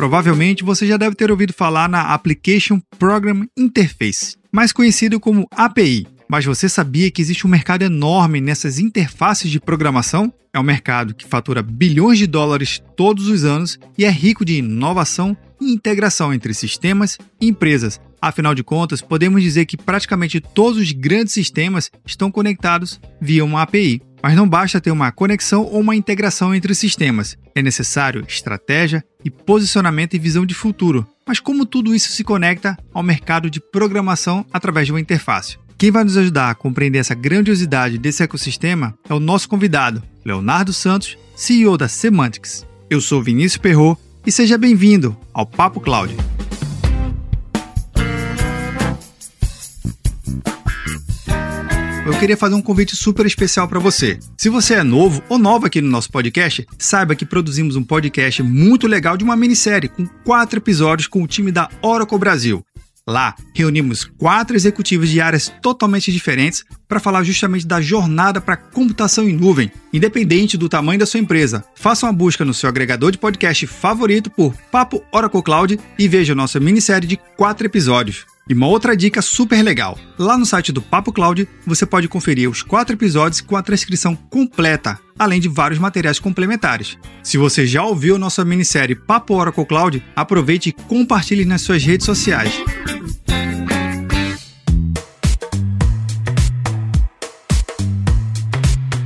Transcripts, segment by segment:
Provavelmente você já deve ter ouvido falar na Application Program Interface, mais conhecido como API. Mas você sabia que existe um mercado enorme nessas interfaces de programação? É um mercado que fatura bilhões de dólares todos os anos e é rico de inovação e integração entre sistemas e empresas. Afinal de contas, podemos dizer que praticamente todos os grandes sistemas estão conectados via uma API. Mas não basta ter uma conexão ou uma integração entre sistemas. É necessário estratégia e posicionamento e visão de futuro. Mas como tudo isso se conecta ao mercado de programação através de uma interface? Quem vai nos ajudar a compreender essa grandiosidade desse ecossistema é o nosso convidado, Leonardo Santos, CEO da Semantics. Eu sou Vinícius Perro e seja bem-vindo ao Papo Cloud. Eu queria fazer um convite super especial para você. Se você é novo ou nova aqui no nosso podcast, saiba que produzimos um podcast muito legal de uma minissérie com quatro episódios com o time da Oracle Brasil. Lá, reunimos quatro executivos de áreas totalmente diferentes para falar justamente da jornada para computação em nuvem, independente do tamanho da sua empresa. Faça uma busca no seu agregador de podcast favorito por Papo Oracle Cloud e veja nossa minissérie de quatro episódios. E uma outra dica super legal: lá no site do Papo Cloud você pode conferir os quatro episódios com a transcrição completa, além de vários materiais complementares. Se você já ouviu nossa minissérie Papo Oracle Cloud, aproveite e compartilhe nas suas redes sociais.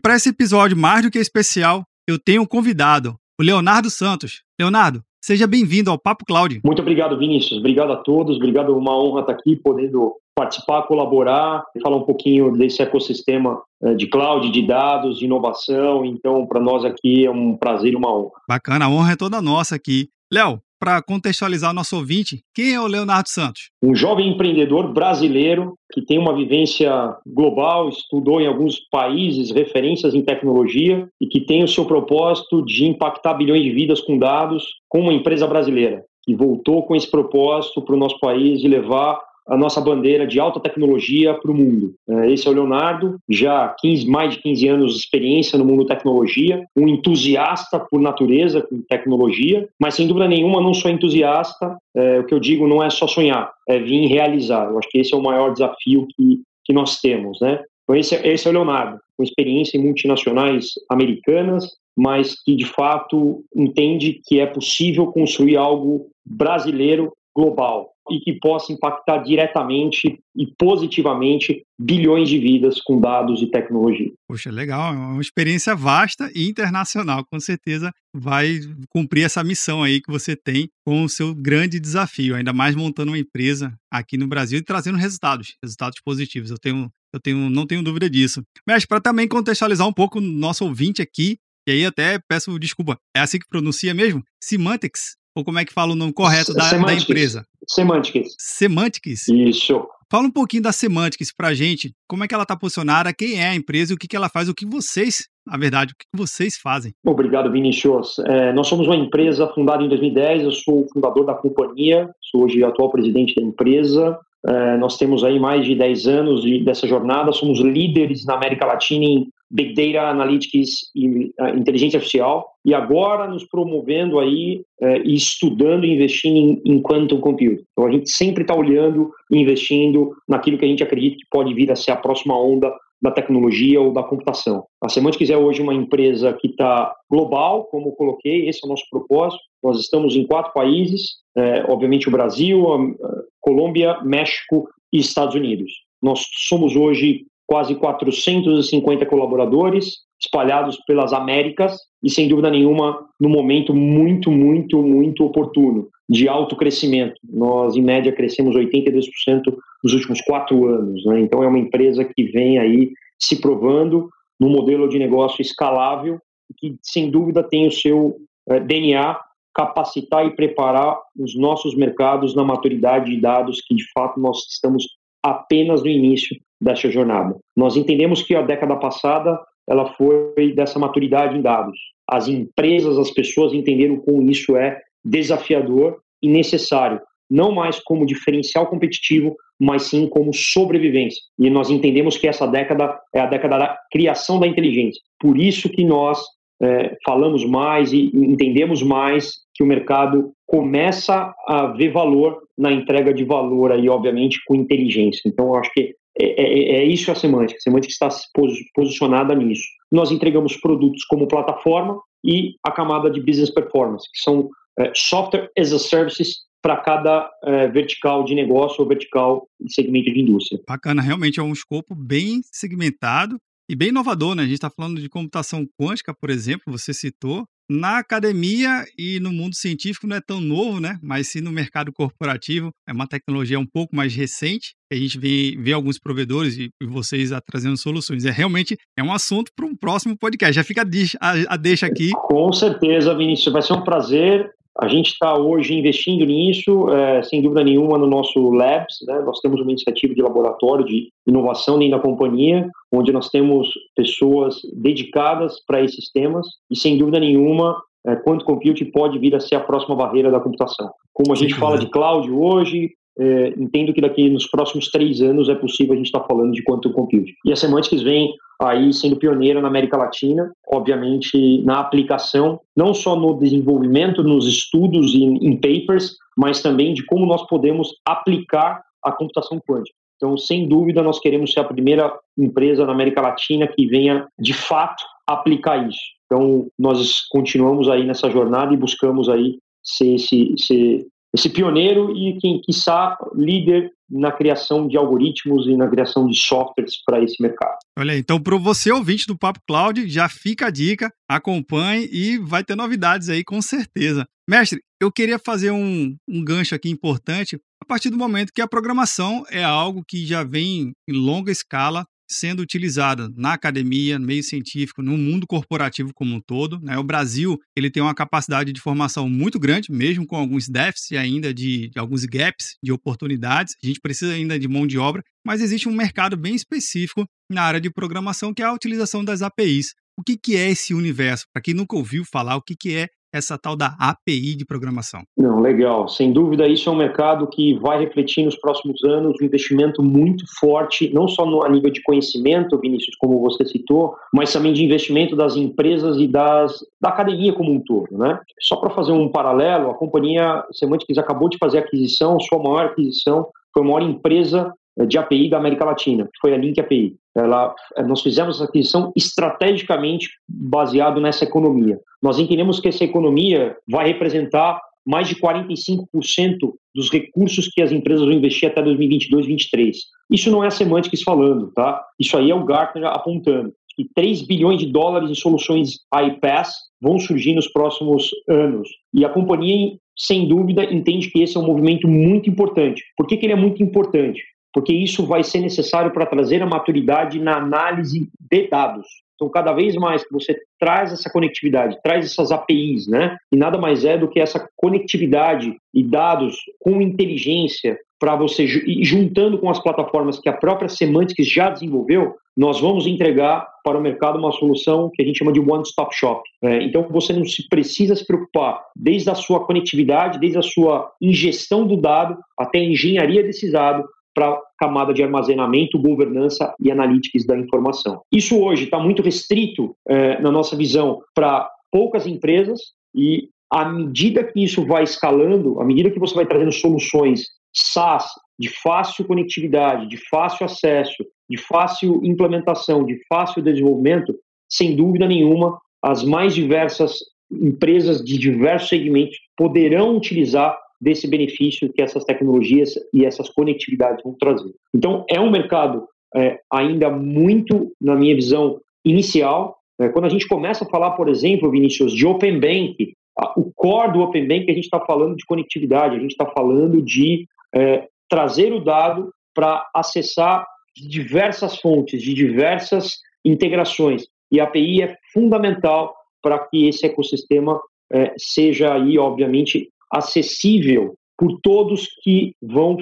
Para esse episódio mais do que especial, eu tenho um convidado, o Leonardo Santos. Leonardo, seja bem-vindo ao Papo Cloud. Muito obrigado, Vinícius. Obrigado a todos. Obrigado, uma honra estar aqui, podendo participar, colaborar, falar um pouquinho desse ecossistema eh, de cloud, de dados, de inovação. Então, para nós aqui é um prazer e uma honra. Bacana, a honra é toda nossa aqui. Léo, para contextualizar o nosso ouvinte, quem é o Leonardo Santos? Um jovem empreendedor brasileiro que tem uma vivência global, estudou em alguns países referências em tecnologia e que tem o seu propósito de impactar bilhões de vidas com dados com uma empresa brasileira. Que voltou com esse propósito para o nosso país de levar a nossa bandeira de alta tecnologia para o mundo. É, esse é o Leonardo, já 15, mais de 15 anos de experiência no mundo tecnologia, um entusiasta por natureza com tecnologia, mas sem dúvida nenhuma não sou entusiasta, é, o que eu digo não é só sonhar, é vir realizar. Eu acho que esse é o maior desafio que, que nós temos, né? Então esse, é, esse é o Leonardo, com experiência em multinacionais americanas, mas que de fato entende que é possível construir algo brasileiro global e que possa impactar diretamente e positivamente bilhões de vidas com dados e tecnologia. Poxa, legal, é uma experiência vasta e internacional, com certeza vai cumprir essa missão aí que você tem com o seu grande desafio, ainda mais montando uma empresa aqui no Brasil e trazendo resultados, resultados positivos. Eu tenho, eu tenho, não tenho dúvida disso. Mas para também contextualizar um pouco o nosso ouvinte aqui, e aí até peço desculpa, é assim que pronuncia mesmo? Semantics ou como é que fala o nome correto da, da empresa? Semantics. Semantics? Isso. Fala um pouquinho da Semantics para a gente, como é que ela está posicionada, quem é a empresa, o que, que ela faz, o que vocês, na verdade, o que vocês fazem. Obrigado, Vinicius. É, nós somos uma empresa fundada em 2010, eu sou o fundador da companhia, sou hoje atual presidente da empresa. É, nós temos aí mais de 10 anos de, dessa jornada, somos líderes na América Latina em Big Data Analytics e uh, inteligência artificial, e agora nos promovendo aí uh, e estudando e investindo em, em quantum computing. Então a gente sempre está olhando e investindo naquilo que a gente acredita que pode vir a ser a próxima onda da tecnologia ou da computação. A Semantics é hoje uma empresa que está global, como eu coloquei, esse é o nosso propósito. Nós estamos em quatro países, é, obviamente o Brasil, a, a Colômbia, México e Estados Unidos. Nós somos hoje quase 450 colaboradores espalhados pelas Américas e, sem dúvida nenhuma, no momento muito, muito, muito oportuno de alto crescimento. Nós, em média, crescemos 82% nos últimos quatro anos. Né? Então, é uma empresa que vem aí se provando no modelo de negócio escalável que sem dúvida tem o seu é, DNA capacitar e preparar os nossos mercados na maturidade de dados que de fato nós estamos apenas no início dessa jornada. Nós entendemos que a década passada ela foi dessa maturidade em dados. As empresas, as pessoas entenderam como isso é desafiador e necessário, não mais como diferencial competitivo, mas sim como sobrevivência. E nós entendemos que essa década é a década da criação da inteligência. Por isso que nós é, falamos mais e entendemos mais que o mercado começa a ver valor na entrega de valor aí, obviamente, com inteligência. Então, eu acho que é, é, é isso a semântica. A semântica está posicionada nisso. Nós entregamos produtos como plataforma e a camada de business performance, que são é, software as a services para cada é, vertical de negócio ou vertical de segmento de indústria. Bacana, realmente é um escopo bem segmentado e bem inovador, né? A gente está falando de computação quântica, por exemplo, você citou. Na academia e no mundo científico não é tão novo, né? Mas sim no mercado corporativo é uma tecnologia um pouco mais recente. A gente vê, vê alguns provedores e, e vocês trazendo soluções. É realmente é um assunto para um próximo podcast. Já fica a, a, a deixa aqui. Com certeza, Vinícius. Vai ser um prazer a gente está hoje investindo nisso, é, sem dúvida nenhuma, no nosso Labs. Né? Nós temos uma iniciativa de laboratório de inovação dentro da companhia, onde nós temos pessoas dedicadas para esses temas e, sem dúvida nenhuma, é, quanto compute pode vir a ser a próxima barreira da computação. Como a gente Sim, fala de cloud hoje, é, entendo que daqui nos próximos três anos é possível a gente estar tá falando de quantum computing. E a Semantics vem aí sendo pioneira na América Latina, obviamente na aplicação, não só no desenvolvimento, nos estudos e em papers, mas também de como nós podemos aplicar a computação quântica. Então, sem dúvida, nós queremos ser a primeira empresa na América Latina que venha, de fato, aplicar isso. Então, nós continuamos aí nessa jornada e buscamos aí ser esse, ser esse pioneiro e quem quiçá líder na criação de algoritmos e na criação de softwares para esse mercado. Olha então para você ouvinte do Papo Cloud, já fica a dica, acompanhe e vai ter novidades aí com certeza. Mestre, eu queria fazer um, um gancho aqui importante a partir do momento que a programação é algo que já vem em longa escala sendo utilizada na academia, no meio científico, no mundo corporativo como um todo. Né? O Brasil ele tem uma capacidade de formação muito grande, mesmo com alguns déficits ainda de, de alguns gaps de oportunidades. A gente precisa ainda de mão de obra, mas existe um mercado bem específico na área de programação que é a utilização das APIs. O que, que é esse universo? Para quem nunca ouviu falar, o que, que é essa tal da API de programação? Não, legal. Sem dúvida, isso é um mercado que vai refletir nos próximos anos um investimento muito forte, não só no, a nível de conhecimento, Vinícius, como você citou, mas também de investimento das empresas e das, da academia como um todo. Né? Só para fazer um paralelo, a companhia Semantics acabou de fazer a aquisição, sua maior aquisição foi a maior empresa de API da América Latina, que foi a Link API. Ela, nós fizemos essa aquisição estrategicamente baseado nessa economia. Nós entendemos que essa economia vai representar mais de 45% dos recursos que as empresas vão investir até 2022, 2023. Isso não é a Semantics falando, tá? Isso aí é o Gartner apontando que 3 bilhões de dólares em soluções iPaaS vão surgir nos próximos anos. E a companhia, sem dúvida, entende que esse é um movimento muito importante. Por que, que ele é muito importante? Porque isso vai ser necessário para trazer a maturidade na análise de dados. Então, cada vez mais que você traz essa conectividade, traz essas APIs, né? E nada mais é do que essa conectividade e dados com inteligência para você juntando com as plataformas que a própria Semantics já desenvolveu, nós vamos entregar para o mercado uma solução que a gente chama de one-stop shop. É, então, você não se precisa se preocupar desde a sua conectividade, desde a sua ingestão do dado até a engenharia desse dado, para a camada de armazenamento, governança e analytics da informação. Isso hoje está muito restrito, é, na nossa visão, para poucas empresas e à medida que isso vai escalando, à medida que você vai trazendo soluções SaaS de fácil conectividade, de fácil acesso, de fácil implementação, de fácil desenvolvimento, sem dúvida nenhuma, as mais diversas empresas de diversos segmentos poderão utilizar desse benefício que essas tecnologias e essas conectividades vão trazer. Então, é um mercado é, ainda muito, na minha visão, inicial. É, quando a gente começa a falar, por exemplo, Vinícius, de Open Bank, a, o core do Open Bank, a gente está falando de conectividade, a gente está falando de é, trazer o dado para acessar diversas fontes, de diversas integrações. E a API é fundamental para que esse ecossistema é, seja aí, obviamente, acessível por todos que vão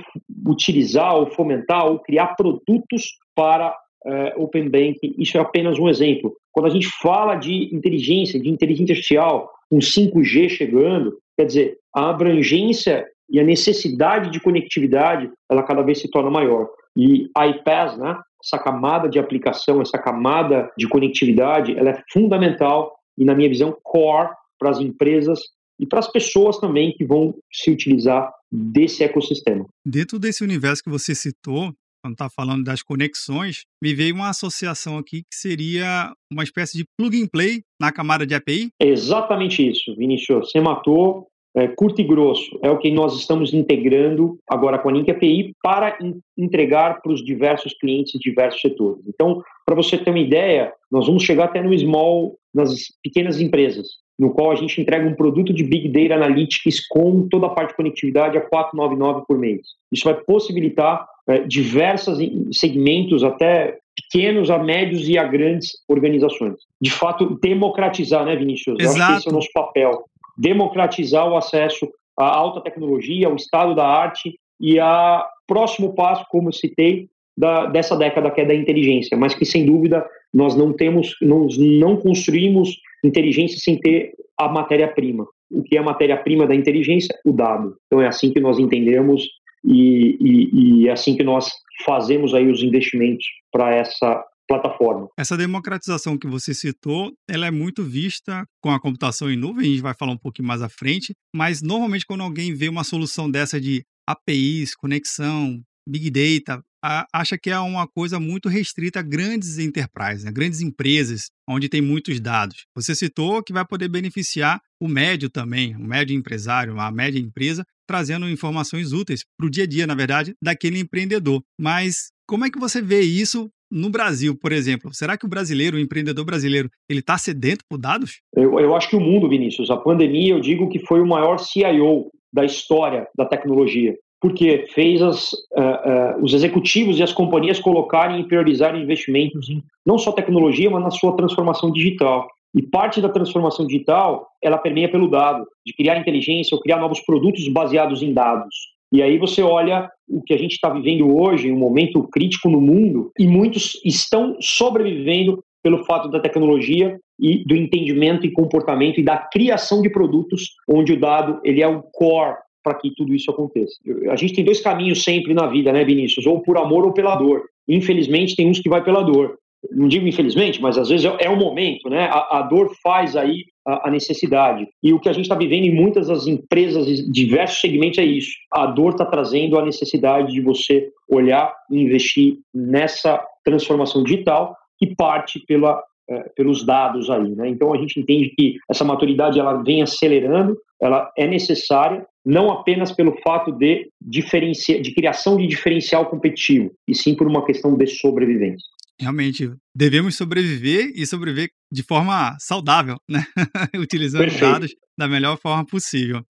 utilizar ou fomentar ou criar produtos para é, Open Bank. Isso é apenas um exemplo. Quando a gente fala de inteligência, de inteligência artificial, com 5G chegando, quer dizer, a abrangência e a necessidade de conectividade, ela cada vez se torna maior. E a iPaaS, né, essa camada de aplicação, essa camada de conectividade, ela é fundamental e, na minha visão, core para as empresas e para as pessoas também que vão se utilizar desse ecossistema. Dentro desse universo que você citou, quando está falando das conexões, me veio uma associação aqui que seria uma espécie de plug and play na camada de API? É exatamente isso, Vinícius. Você matou é, curto e grosso, é o que nós estamos integrando agora com a Link API para in entregar para os diversos clientes e diversos setores. Então, para você ter uma ideia, nós vamos chegar até no small, nas pequenas empresas, no qual a gente entrega um produto de Big Data Analytics com toda a parte de conectividade a 499 por mês. Isso vai possibilitar é, diversos segmentos, até pequenos a médios e a grandes organizações. De fato, democratizar, né, Vinícius? Exato. Eu acho que esse é o nosso papel democratizar o acesso à alta tecnologia, ao estado da arte e a próximo passo, como citei, da, dessa década que é da inteligência, mas que sem dúvida nós não temos, nós não construímos inteligência sem ter a matéria-prima. O que é a matéria-prima da inteligência? O dado. Então é assim que nós entendemos e, e, e é assim que nós fazemos aí os investimentos para essa plataforma. Essa democratização que você citou, ela é muito vista com a computação em nuvem, a gente vai falar um pouquinho mais à frente, mas normalmente quando alguém vê uma solução dessa de APIs, conexão, Big Data, acha que é uma coisa muito restrita a grandes enterprises, né? grandes empresas, onde tem muitos dados. Você citou que vai poder beneficiar o médio também, o médio empresário, a média empresa, trazendo informações úteis para o dia a dia, na verdade, daquele empreendedor. Mas como é que você vê isso no Brasil, por exemplo, será que o brasileiro, o empreendedor brasileiro, ele está sedento por dados? Eu, eu acho que o mundo, Vinícius, a pandemia, eu digo que foi o maior CIO da história da tecnologia, porque fez as, uh, uh, os executivos e as companhias colocarem e priorizarem investimentos em não só tecnologia, mas na sua transformação digital. E parte da transformação digital, ela permeia pelo dado, de criar inteligência ou criar novos produtos baseados em dados. E aí você olha o que a gente está vivendo hoje, um momento crítico no mundo, e muitos estão sobrevivendo pelo fato da tecnologia e do entendimento e comportamento e da criação de produtos, onde o dado ele é o core para que tudo isso aconteça. A gente tem dois caminhos sempre na vida, né, Vinícius? Ou por amor ou pela dor. Infelizmente, tem uns que vai pela dor não digo infelizmente, mas às vezes é, é o momento, né? A, a dor faz aí a, a, necessidade. E o que a gente está vivendo em muitas das empresas, diversos segmentos, é isso. A dor está trazendo a necessidade de você olhar e investir nessa transformação digital que parte pela, é, pelos dados aí, né? Então a gente entende que essa maturidade ela vem acelerando, ela é necessária, não apenas pelo fato de, de criação de diferencial competitivo, e sim por uma questão de sobrevivência realmente devemos sobreviver e sobreviver de forma saudável, né? Utilizando Perfeito. dados da melhor forma possível.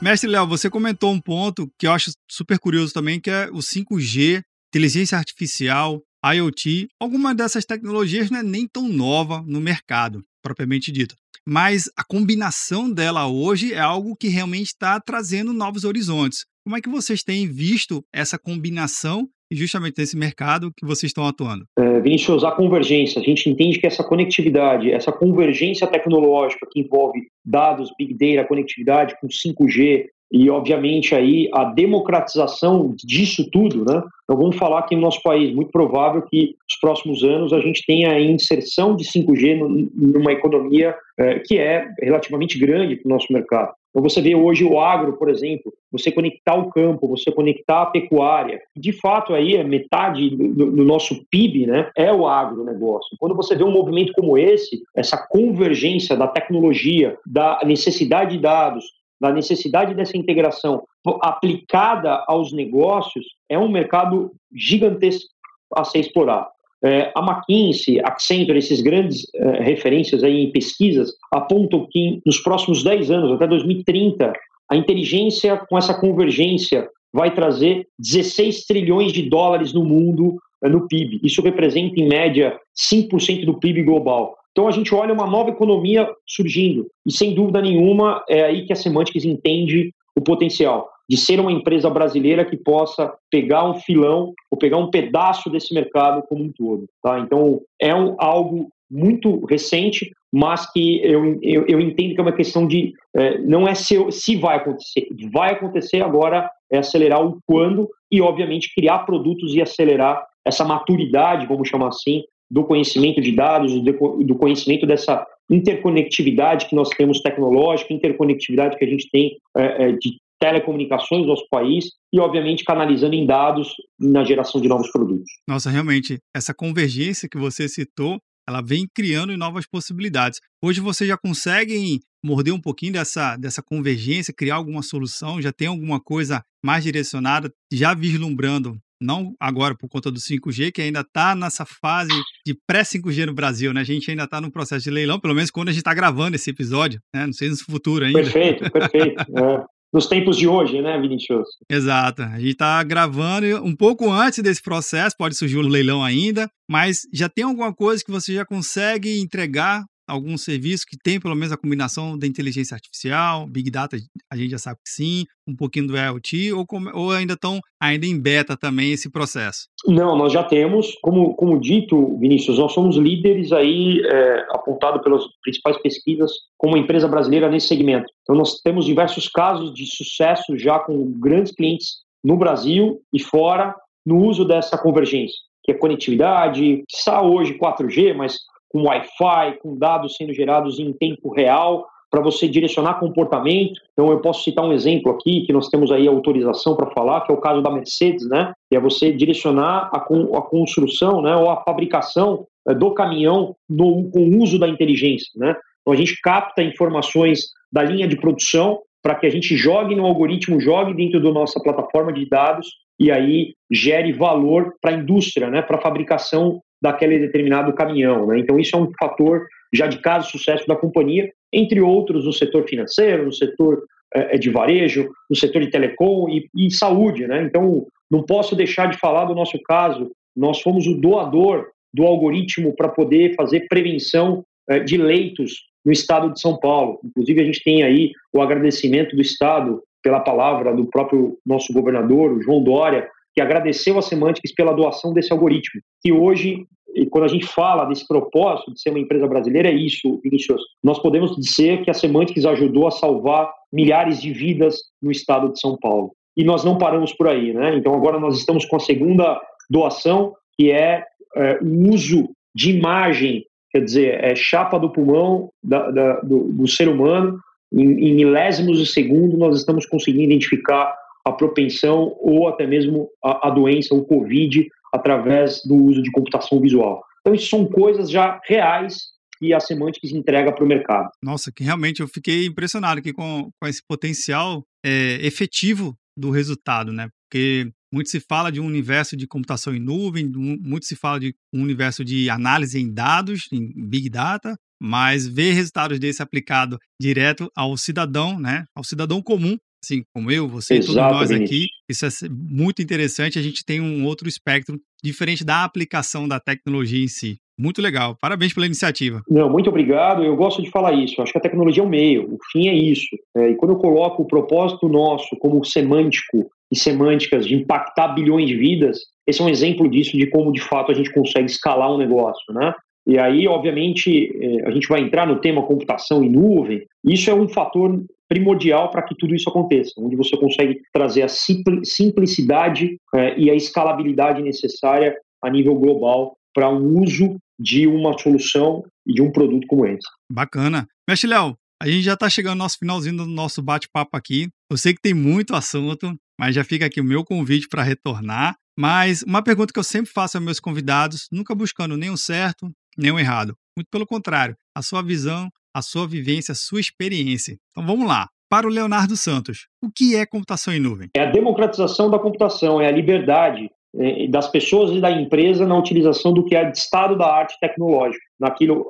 Mestre Léo, você comentou um ponto que eu acho super curioso também, que é o 5G, inteligência artificial, IoT. Alguma dessas tecnologias não é nem tão nova no mercado, propriamente dito. Mas a combinação dela hoje é algo que realmente está trazendo novos horizontes. Como é que vocês têm visto essa combinação e justamente nesse mercado que vocês estão atuando? É, Vinícius, a convergência. A gente entende que essa conectividade, essa convergência tecnológica que envolve dados, big data, conectividade com 5G, e, obviamente, aí a democratização disso tudo, né? Então, vamos falar aqui no nosso país, muito provável que nos próximos anos a gente tenha a inserção de 5G numa economia é, que é relativamente grande para o nosso mercado. Então, você vê hoje o agro, por exemplo, você conectar o campo, você conectar a pecuária. De fato, aí é metade do, do nosso PIB, né? É o agronegócio. Quando você vê um movimento como esse, essa convergência da tecnologia, da necessidade de dados, da necessidade dessa integração aplicada aos negócios, é um mercado gigantesco a ser explorado. É, a McKinsey, Accenture, esses grandes é, referências aí em pesquisas, apontam que nos próximos 10 anos, até 2030, a inteligência com essa convergência vai trazer 16 trilhões de dólares no mundo eh, no PIB. Isso representa, em média, 5% do PIB global. Então a gente olha uma nova economia surgindo e sem dúvida nenhuma é aí que a Semantics entende o potencial de ser uma empresa brasileira que possa pegar um filão ou pegar um pedaço desse mercado como um todo. Tá? Então é um, algo muito recente, mas que eu, eu, eu, entendo que é uma questão de é, não é se, se vai acontecer, vai acontecer agora é acelerar o quando e obviamente criar produtos e acelerar essa maturidade, vamos chamar assim, do conhecimento de dados, do conhecimento dessa interconectividade que nós temos tecnológica, interconectividade que a gente tem é, é, de telecomunicações no nosso país e, obviamente, canalizando em dados na geração de novos produtos. Nossa, realmente, essa convergência que você citou, ela vem criando novas possibilidades. Hoje você já consegue morder um pouquinho dessa, dessa convergência, criar alguma solução, já tem alguma coisa mais direcionada, já vislumbrando não agora por conta do 5G, que ainda está nessa fase de pré-5G no Brasil, né? A gente ainda está no processo de leilão, pelo menos quando a gente está gravando esse episódio, né? Não sei no futuro ainda. Perfeito, perfeito. é. Nos tempos de hoje, né, Vinicius? Exato. A gente está gravando um pouco antes desse processo, pode surgir o um leilão ainda, mas já tem alguma coisa que você já consegue entregar algum serviço que tem pelo menos a combinação da inteligência artificial, Big Data, a gente já sabe que sim, um pouquinho do IoT, ou, ou ainda estão ainda em beta também esse processo? Não, nós já temos, como, como dito, Vinícius, nós somos líderes aí, é, apontado pelas principais pesquisas, como empresa brasileira nesse segmento. Então nós temos diversos casos de sucesso já com grandes clientes no Brasil e fora no uso dessa convergência, que é conectividade, está hoje 4G, mas com Wi-Fi, com dados sendo gerados em tempo real, para você direcionar comportamento. Então, eu posso citar um exemplo aqui, que nós temos aí autorização para falar, que é o caso da Mercedes, né? Que é você direcionar a, a construção né, ou a fabricação é, do caminhão com o uso da inteligência, né? Então, a gente capta informações da linha de produção para que a gente jogue no algoritmo, jogue dentro da nossa plataforma de dados e aí gere valor para a indústria, né, para a fabricação daquele determinado caminhão. Né? Então, isso é um fator já de caso sucesso da companhia, entre outros no setor financeiro, no setor é, de varejo, no setor de telecom e, e saúde. Né? Então, não posso deixar de falar do nosso caso. Nós fomos o doador do algoritmo para poder fazer prevenção é, de leitos no estado de São Paulo. Inclusive, a gente tem aí o agradecimento do Estado pela palavra do próprio nosso governador, o João Dória, que agradeceu a Semantics pela doação desse algoritmo. E hoje, quando a gente fala desse propósito de ser uma empresa brasileira, é isso, Vinicius. Nós podemos dizer que a Semantics ajudou a salvar milhares de vidas no estado de São Paulo. E nós não paramos por aí, né? Então agora nós estamos com a segunda doação, que é, é o uso de imagem, quer dizer, é chapa do pulmão da, da, do, do, ser humano. Em, em milésimos de segundo, nós estamos conseguindo identificar a propensão ou até mesmo a, a doença, o Covid, através do uso de computação visual. Então, isso são coisas já reais que a Semantics entrega para o mercado. Nossa, que realmente eu fiquei impressionado aqui com, com esse potencial é, efetivo do resultado, né? Porque muito se fala de um universo de computação em nuvem, muito se fala de um universo de análise em dados, em Big Data, mas ver resultados desse aplicado direto ao cidadão, né? Ao cidadão comum, assim como eu, você e todos nós aqui. Isso é muito interessante. A gente tem um outro espectro diferente da aplicação da tecnologia em si. Muito legal. Parabéns pela iniciativa. Não, muito obrigado. Eu gosto de falar isso. acho que a tecnologia é o meio, o fim é isso. É, e quando eu coloco o propósito nosso como semântico e semânticas de impactar bilhões de vidas, esse é um exemplo disso, de como de fato a gente consegue escalar um negócio, né? E aí, obviamente, é, a gente vai entrar no tema computação em nuvem. Isso é um fator primordial para que tudo isso aconteça, onde você consegue trazer a simplicidade é, e a escalabilidade necessária a nível global para o um uso de uma solução e de um produto como esse. Bacana. Mestre Léo, a gente já está chegando no nosso finalzinho do nosso bate-papo aqui. Eu sei que tem muito assunto, mas já fica aqui o meu convite para retornar. Mas uma pergunta que eu sempre faço aos meus convidados, nunca buscando o certo, o errado. Muito pelo contrário, a sua visão a sua vivência, a sua experiência. Então vamos lá. Para o Leonardo Santos, o que é computação em nuvem? É a democratização da computação, é a liberdade é, das pessoas e da empresa na utilização do que é de estado da arte tecnológica, naquilo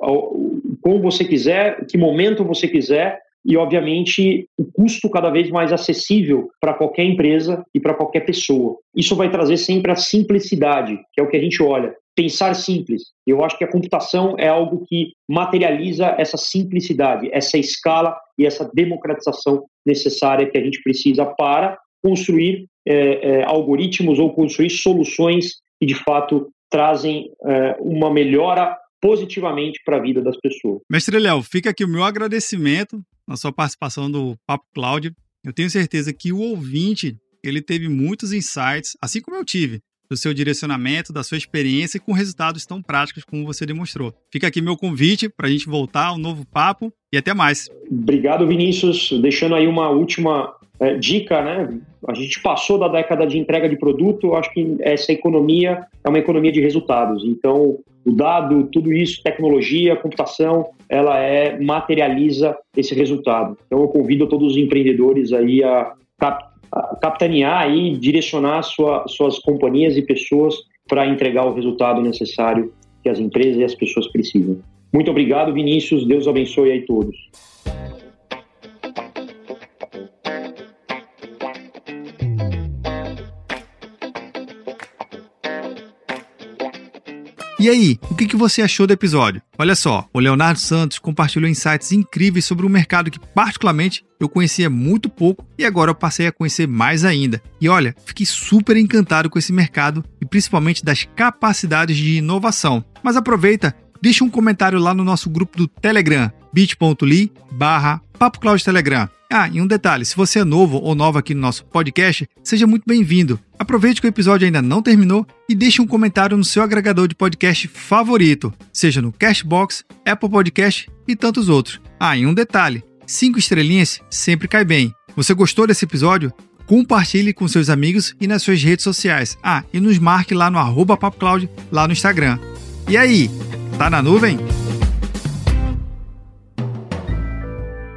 como você quiser, que momento você quiser, e, obviamente, o custo cada vez mais acessível para qualquer empresa e para qualquer pessoa. Isso vai trazer sempre a simplicidade, que é o que a gente olha. Pensar simples. Eu acho que a computação é algo que materializa essa simplicidade, essa escala e essa democratização necessária que a gente precisa para construir é, é, algoritmos ou construir soluções que, de fato, trazem é, uma melhora positivamente para a vida das pessoas. Mestre Léo, fica aqui o meu agradecimento na sua participação do Papo Cloud. Eu tenho certeza que o ouvinte ele teve muitos insights, assim como eu tive, do seu direcionamento, da sua experiência e com resultados tão práticos como você demonstrou. Fica aqui meu convite para a gente voltar ao novo papo e até mais. Obrigado, Vinícius. Deixando aí uma última é, dica, né? A gente passou da década de entrega de produto, acho que essa economia é uma economia de resultados. Então, o dado, tudo isso, tecnologia, computação, ela é materializa esse resultado. Então, eu convido todos os empreendedores aí a, cap, capitanear e direcionar sua, suas companhias e pessoas para entregar o resultado necessário que as empresas e as pessoas precisam. Muito obrigado, Vinícius. Deus abençoe aí todos. E aí, o que você achou do episódio? Olha só, o Leonardo Santos compartilhou insights incríveis sobre um mercado que, particularmente, eu conhecia muito pouco e agora eu passei a conhecer mais ainda. E olha, fiquei super encantado com esse mercado e principalmente das capacidades de inovação. Mas aproveita, deixa um comentário lá no nosso grupo do Telegram, bit.ly barra Telegram. Ah, e um detalhe: se você é novo ou nova aqui no nosso podcast, seja muito bem-vindo. Aproveite que o episódio ainda não terminou e deixe um comentário no seu agregador de podcast favorito, seja no Cashbox, Apple Podcast e tantos outros. Ah, e um detalhe: cinco estrelinhas sempre cai bem. Você gostou desse episódio? Compartilhe com seus amigos e nas suas redes sociais. Ah, e nos marque lá no PapoCloud, lá no Instagram. E aí, tá na nuvem?